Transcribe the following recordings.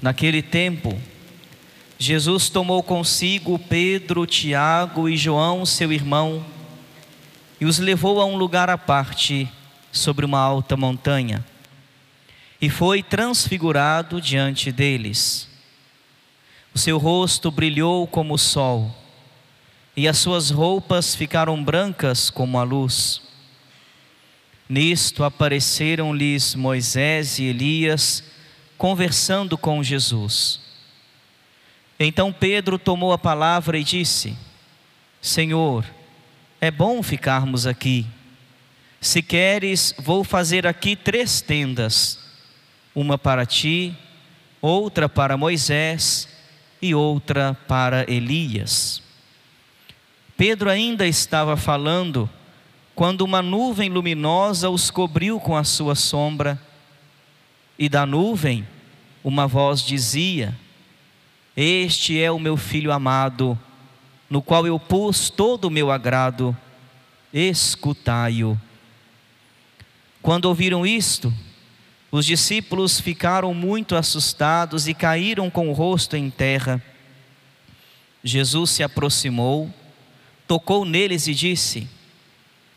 Naquele tempo, Jesus tomou consigo Pedro, Tiago e João, seu irmão, e os levou a um lugar à parte, sobre uma alta montanha, e foi transfigurado diante deles. O seu rosto brilhou como o sol, e as suas roupas ficaram brancas como a luz. Nisto apareceram-lhes Moisés e Elias, conversando com Jesus. Então Pedro tomou a palavra e disse: Senhor, é bom ficarmos aqui. Se queres, vou fazer aqui três tendas: uma para ti, outra para Moisés e outra para Elias. Pedro ainda estava falando quando uma nuvem luminosa os cobriu com a sua sombra, e da nuvem uma voz dizia: Este é o meu filho amado, no qual eu pus todo o meu agrado, escutai-o. Quando ouviram isto, os discípulos ficaram muito assustados e caíram com o rosto em terra. Jesus se aproximou, tocou neles e disse: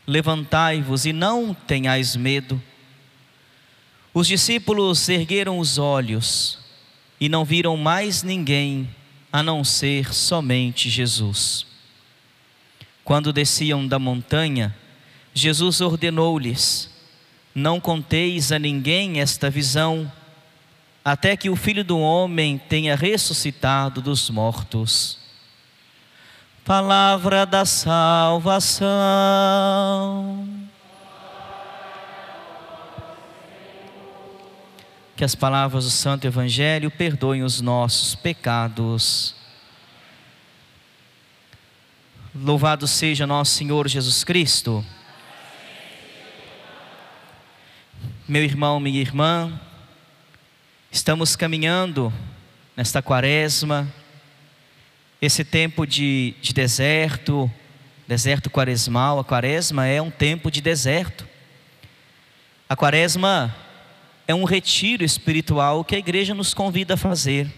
Levantai-vos e não tenhais medo. Os discípulos ergueram os olhos e não viram mais ninguém a não ser somente Jesus. Quando desciam da montanha, Jesus ordenou-lhes: Não conteis a ninguém esta visão, até que o filho do homem tenha ressuscitado dos mortos. Palavra da salvação. Que as palavras do Santo Evangelho perdoem os nossos pecados. Louvado seja nosso Senhor Jesus Cristo. Meu irmão, minha irmã, estamos caminhando nesta quaresma, esse tempo de, de deserto, deserto quaresmal. A quaresma é um tempo de deserto. A quaresma é um retiro espiritual que a igreja nos convida a fazer.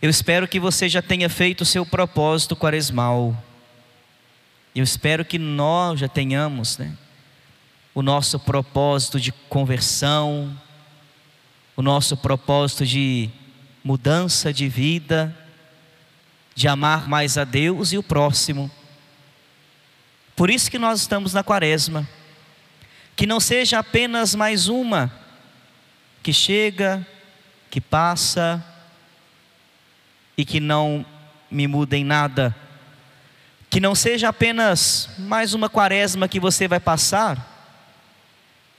Eu espero que você já tenha feito o seu propósito quaresmal. Eu espero que nós já tenhamos né, o nosso propósito de conversão, o nosso propósito de mudança de vida, de amar mais a Deus e o próximo. Por isso que nós estamos na quaresma que não seja apenas mais uma que chega, que passa e que não me muda em nada. Que não seja apenas mais uma quaresma que você vai passar.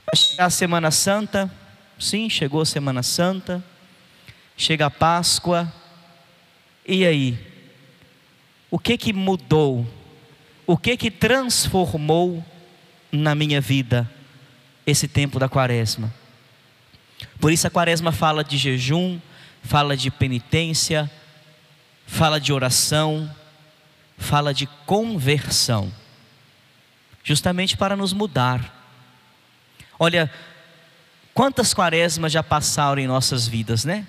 Vai chegar a Semana Santa, sim, chegou a Semana Santa, chega a Páscoa, e aí? O que que mudou? O que que transformou na minha vida? Esse tempo da quaresma. Por isso a quaresma fala de jejum, fala de penitência, fala de oração, fala de conversão, justamente para nos mudar. Olha, quantas quaresmas já passaram em nossas vidas, né?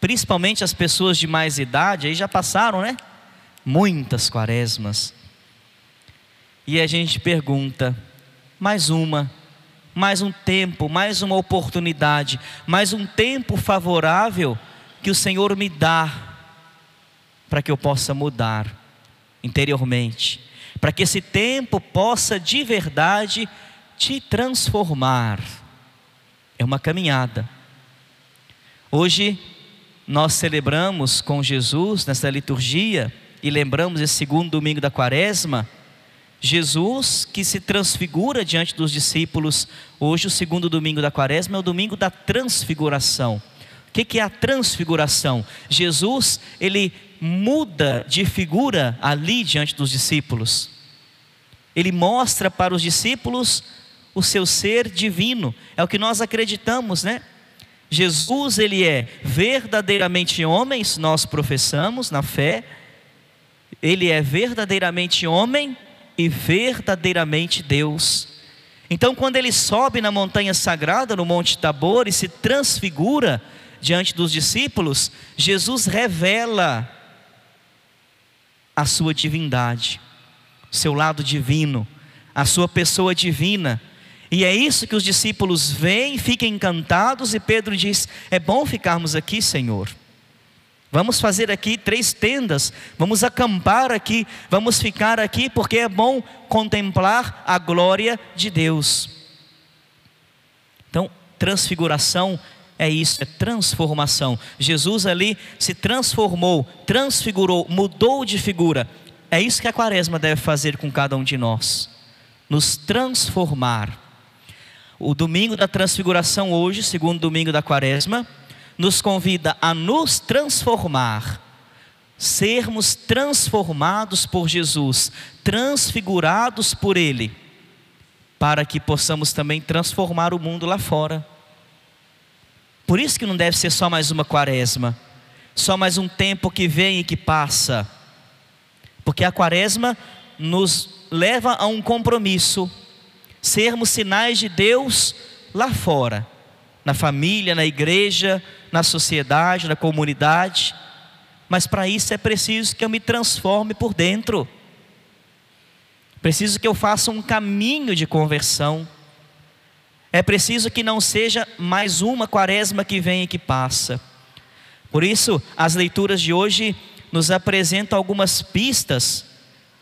Principalmente as pessoas de mais idade, aí já passaram, né? Muitas quaresmas. E a gente pergunta, mais uma, mais um tempo, mais uma oportunidade, mais um tempo favorável que o Senhor me dá para que eu possa mudar interiormente, para que esse tempo possa de verdade te transformar. É uma caminhada. Hoje nós celebramos com Jesus nessa liturgia e lembramos esse segundo domingo da quaresma Jesus que se transfigura diante dos discípulos. Hoje, o segundo domingo da quaresma, é o domingo da transfiguração. O que é a transfiguração? Jesus, ele muda de figura ali diante dos discípulos. Ele mostra para os discípulos o seu ser divino. É o que nós acreditamos, né? Jesus, ele é verdadeiramente homem, nós professamos na fé. Ele é verdadeiramente homem e verdadeiramente Deus. Então, quando ele sobe na montanha sagrada, no Monte Tabor, e se transfigura diante dos discípulos, Jesus revela a sua divindade, seu lado divino, a sua pessoa divina. E é isso que os discípulos veem, ficam encantados, e Pedro diz: É bom ficarmos aqui, Senhor. Vamos fazer aqui três tendas, vamos acampar aqui, vamos ficar aqui, porque é bom contemplar a glória de Deus. Então, transfiguração é isso, é transformação. Jesus ali se transformou, transfigurou, mudou de figura. É isso que a quaresma deve fazer com cada um de nós, nos transformar. O domingo da transfiguração hoje, segundo domingo da quaresma, nos convida a nos transformar, sermos transformados por Jesus, transfigurados por Ele, para que possamos também transformar o mundo lá fora. Por isso que não deve ser só mais uma quaresma, só mais um tempo que vem e que passa, porque a quaresma nos leva a um compromisso, sermos sinais de Deus lá fora na família, na igreja, na sociedade, na comunidade. Mas para isso é preciso que eu me transforme por dentro. Preciso que eu faça um caminho de conversão. É preciso que não seja mais uma quaresma que vem e que passa. Por isso, as leituras de hoje nos apresentam algumas pistas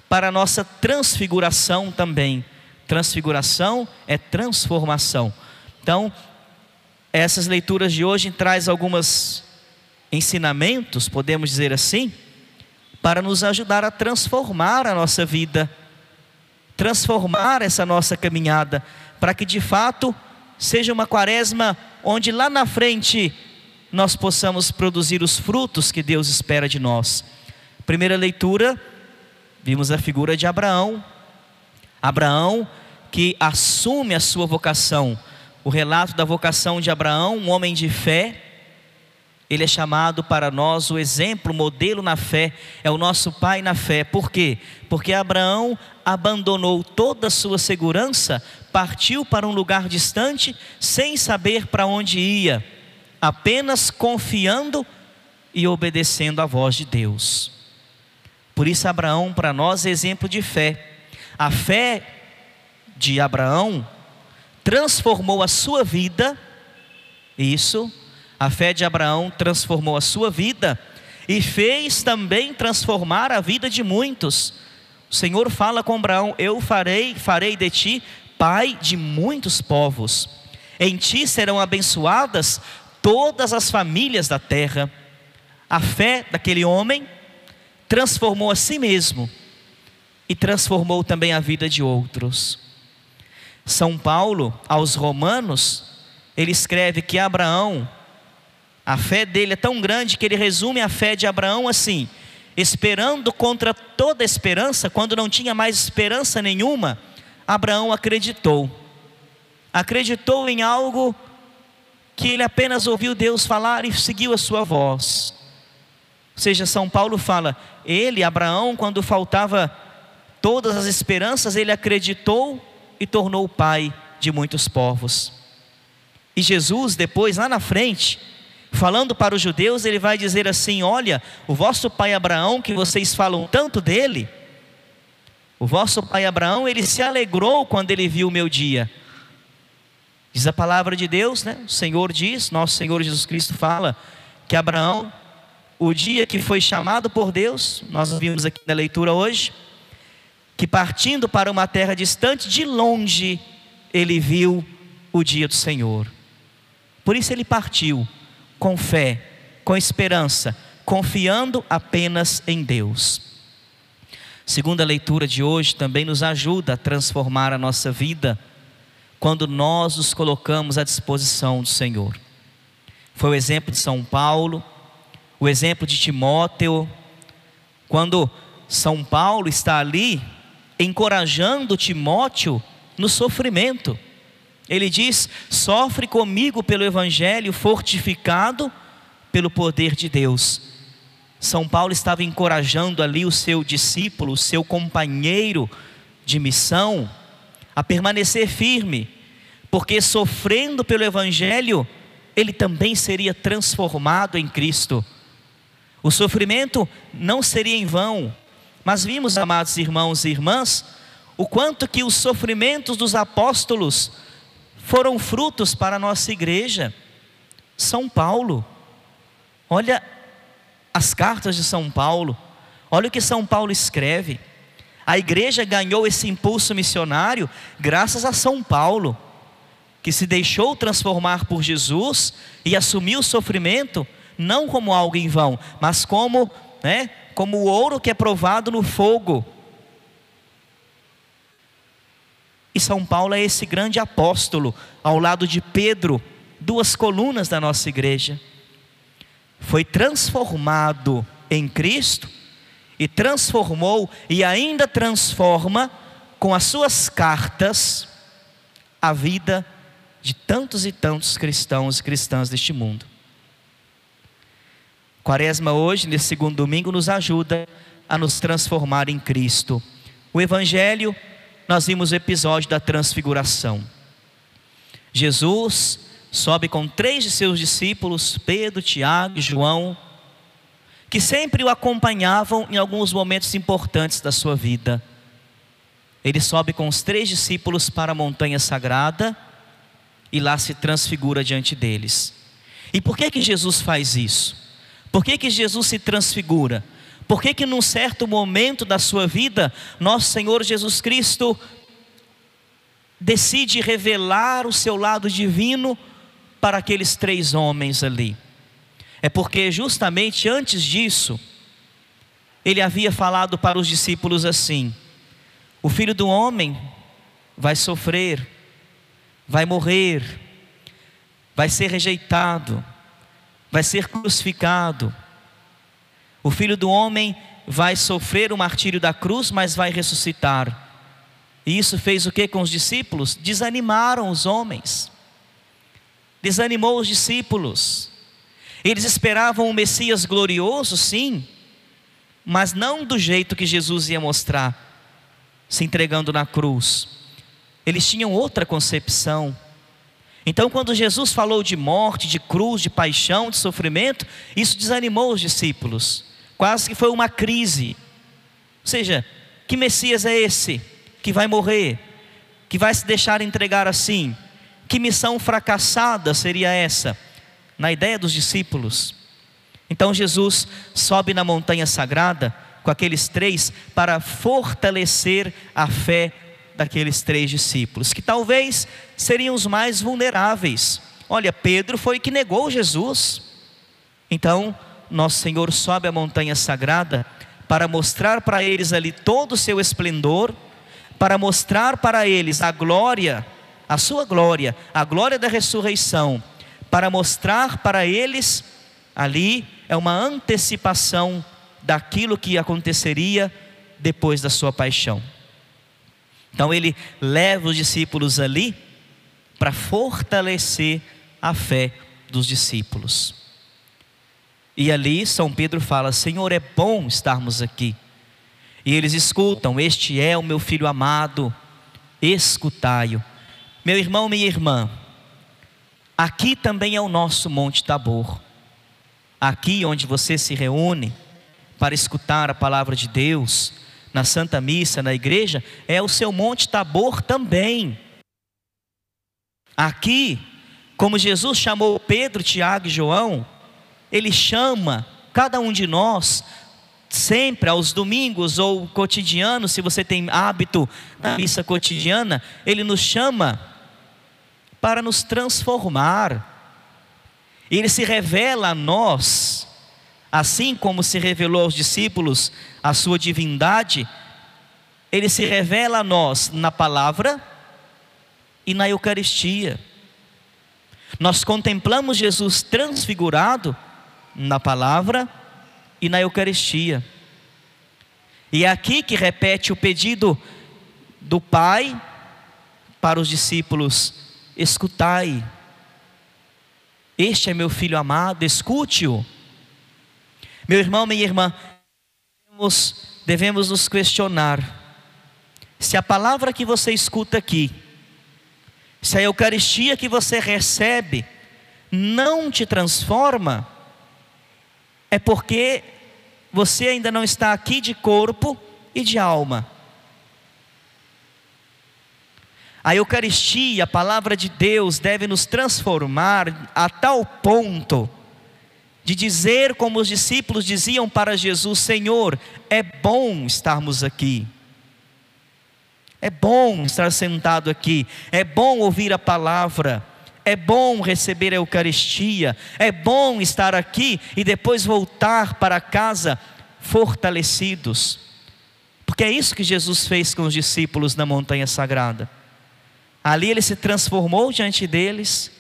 para a nossa transfiguração também. Transfiguração é transformação. Então, essas leituras de hoje traz alguns ensinamentos, podemos dizer assim, para nos ajudar a transformar a nossa vida, transformar essa nossa caminhada, para que de fato seja uma quaresma onde lá na frente nós possamos produzir os frutos que Deus espera de nós. Primeira leitura, vimos a figura de Abraão. Abraão que assume a sua vocação o relato da vocação de Abraão, um homem de fé. Ele é chamado para nós o exemplo, o modelo na fé, é o nosso pai na fé. Por quê? Porque Abraão abandonou toda a sua segurança, partiu para um lugar distante, sem saber para onde ia, apenas confiando e obedecendo à voz de Deus. Por isso, Abraão, para nós, é exemplo de fé. A fé de Abraão transformou a sua vida, isso, a fé de Abraão transformou a sua vida e fez também transformar a vida de muitos. O Senhor fala com Abraão: Eu farei, farei de ti pai de muitos povos. Em ti serão abençoadas todas as famílias da terra. A fé daquele homem transformou a si mesmo e transformou também a vida de outros. São Paulo, aos Romanos, ele escreve que Abraão, a fé dele é tão grande que ele resume a fé de Abraão assim: esperando contra toda esperança, quando não tinha mais esperança nenhuma, Abraão acreditou. Acreditou em algo que ele apenas ouviu Deus falar e seguiu a sua voz. Ou seja, São Paulo fala, ele, Abraão, quando faltava todas as esperanças, ele acreditou e tornou o pai de muitos povos. E Jesus, depois, lá na frente, falando para os judeus, ele vai dizer assim: Olha, o vosso pai Abraão, que vocês falam tanto dele, o vosso pai Abraão, ele se alegrou quando ele viu o meu dia. Diz a palavra de Deus, né? O Senhor diz, nosso Senhor Jesus Cristo fala, que Abraão, o dia que foi chamado por Deus, nós vimos aqui na leitura hoje, que partindo para uma terra distante, de longe, ele viu o dia do Senhor. Por isso ele partiu com fé, com esperança, confiando apenas em Deus. Segunda leitura de hoje também nos ajuda a transformar a nossa vida quando nós nos colocamos à disposição do Senhor. Foi o exemplo de São Paulo, o exemplo de Timóteo, quando São Paulo está ali encorajando Timóteo no sofrimento. Ele diz: sofre comigo pelo Evangelho, fortificado pelo poder de Deus. São Paulo estava encorajando ali o seu discípulo, o seu companheiro de missão, a permanecer firme, porque sofrendo pelo Evangelho, ele também seria transformado em Cristo. O sofrimento não seria em vão, mas vimos, amados irmãos e irmãs, o quanto que os sofrimentos dos apóstolos foram frutos para a nossa igreja. São Paulo, olha as cartas de São Paulo, olha o que São Paulo escreve. A igreja ganhou esse impulso missionário graças a São Paulo que se deixou transformar por Jesus e assumiu o sofrimento não como algo em vão, mas como, né, como o ouro que é provado no fogo. E São Paulo é esse grande apóstolo, ao lado de Pedro, duas colunas da nossa igreja. Foi transformado em Cristo e transformou e ainda transforma com as suas cartas a vida de tantos e tantos cristãos e cristãs deste mundo. Quaresma hoje, nesse segundo domingo, nos ajuda a nos transformar em Cristo. O Evangelho, nós vimos o episódio da transfiguração. Jesus sobe com três de seus discípulos, Pedro, Tiago e João, que sempre o acompanhavam em alguns momentos importantes da sua vida. Ele sobe com os três discípulos para a montanha sagrada e lá se transfigura diante deles. E por que que Jesus faz isso? Por que que Jesus se transfigura? Por que que num certo momento da sua vida, nosso Senhor Jesus Cristo decide revelar o seu lado divino para aqueles três homens ali? É porque justamente antes disso, ele havia falado para os discípulos assim: O filho do homem vai sofrer vai morrer, vai ser rejeitado, vai ser crucificado. O filho do homem vai sofrer o martírio da cruz, mas vai ressuscitar. E isso fez o que com os discípulos? Desanimaram os homens, desanimou os discípulos. Eles esperavam um Messias glorioso, sim, mas não do jeito que Jesus ia mostrar, se entregando na cruz eles tinham outra concepção. Então, quando Jesus falou de morte, de cruz, de paixão, de sofrimento, isso desanimou os discípulos. Quase que foi uma crise. Ou seja, que Messias é esse que vai morrer, que vai se deixar entregar assim? Que missão fracassada seria essa? Na ideia dos discípulos. Então Jesus sobe na montanha sagrada com aqueles três para fortalecer a fé daqueles três discípulos, que talvez seriam os mais vulneráveis. Olha, Pedro foi que negou Jesus. Então, nosso Senhor sobe a montanha sagrada para mostrar para eles ali todo o seu esplendor, para mostrar para eles a glória, a sua glória, a glória da ressurreição, para mostrar para eles ali é uma antecipação daquilo que aconteceria depois da sua paixão. Então ele leva os discípulos ali para fortalecer a fé dos discípulos. E ali São Pedro fala: Senhor, é bom estarmos aqui. E eles escutam: Este é o meu filho amado, escutai-o. Meu irmão, minha irmã, aqui também é o nosso Monte Tabor. Aqui onde você se reúne para escutar a palavra de Deus, na Santa Missa, na igreja, é o seu Monte Tabor também. Aqui, como Jesus chamou Pedro, Tiago e João, ele chama cada um de nós sempre aos domingos ou cotidiano, se você tem hábito na missa cotidiana, ele nos chama para nos transformar. Ele se revela a nós Assim como se revelou aos discípulos a sua divindade, ele se revela a nós na palavra e na Eucaristia. Nós contemplamos Jesus transfigurado na palavra e na Eucaristia. E é aqui que repete o pedido do Pai para os discípulos: escutai. Este é meu filho amado, escute-o. Meu irmão, minha irmã, devemos, devemos nos questionar se a palavra que você escuta aqui, se a Eucaristia que você recebe, não te transforma, é porque você ainda não está aqui de corpo e de alma. A Eucaristia, a palavra de Deus, deve nos transformar a tal ponto de dizer, como os discípulos diziam para Jesus: Senhor, é bom estarmos aqui. É bom estar sentado aqui, é bom ouvir a palavra, é bom receber a Eucaristia, é bom estar aqui e depois voltar para casa fortalecidos. Porque é isso que Jesus fez com os discípulos na montanha sagrada. Ali ele se transformou diante deles,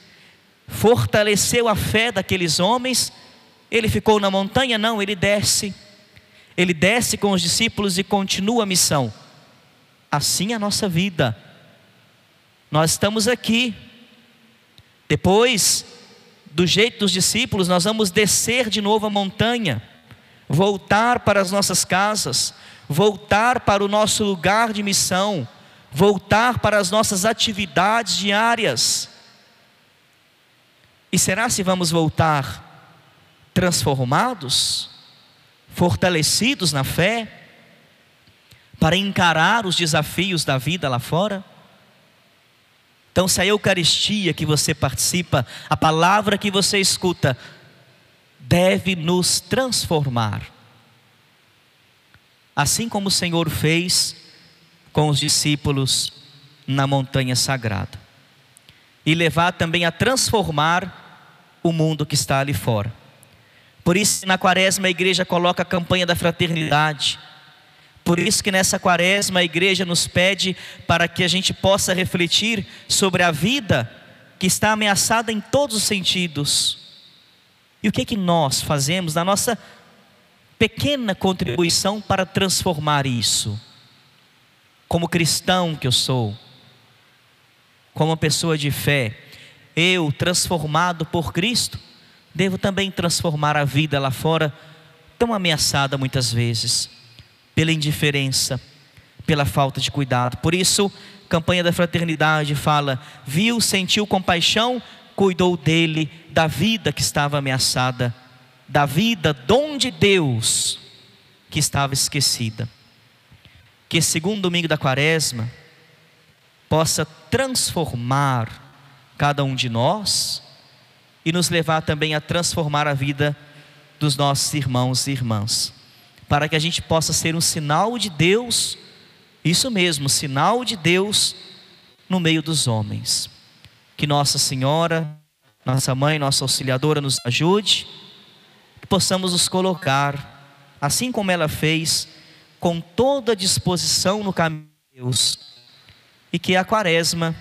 fortaleceu a fé daqueles homens. Ele ficou na montanha? Não, ele desce. Ele desce com os discípulos e continua a missão. Assim é a nossa vida. Nós estamos aqui. Depois do jeito dos discípulos, nós vamos descer de novo a montanha, voltar para as nossas casas, voltar para o nosso lugar de missão voltar para as nossas atividades diárias. E será se vamos voltar transformados, fortalecidos na fé, para encarar os desafios da vida lá fora? Então, se a Eucaristia que você participa, a palavra que você escuta, deve nos transformar. Assim como o Senhor fez com os discípulos na montanha sagrada. E levar também a transformar o mundo que está ali fora. Por isso, na quaresma, a igreja coloca a campanha da fraternidade. Por isso que nessa quaresma a igreja nos pede para que a gente possa refletir sobre a vida que está ameaçada em todos os sentidos. E o que é que nós fazemos na nossa pequena contribuição para transformar isso? como cristão que eu sou, como pessoa de fé, eu, transformado por Cristo, devo também transformar a vida lá fora, tão ameaçada muitas vezes, pela indiferença, pela falta de cuidado. Por isso, a campanha da fraternidade fala: viu, sentiu compaixão, cuidou dele, da vida que estava ameaçada, da vida, dom de Deus, que estava esquecida que esse segundo domingo da quaresma possa transformar cada um de nós e nos levar também a transformar a vida dos nossos irmãos e irmãs, para que a gente possa ser um sinal de Deus, isso mesmo, sinal de Deus no meio dos homens. Que Nossa Senhora, nossa mãe, nossa auxiliadora nos ajude, que possamos nos colocar, assim como ela fez, com toda disposição no caminho de Deus. E que a quaresma,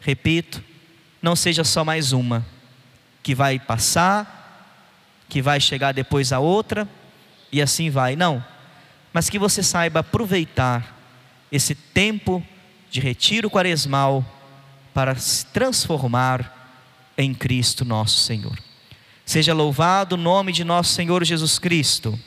repito, não seja só mais uma, que vai passar, que vai chegar depois a outra, e assim vai. Não. Mas que você saiba aproveitar esse tempo de retiro quaresmal para se transformar em Cristo nosso Senhor. Seja louvado o nome de nosso Senhor Jesus Cristo.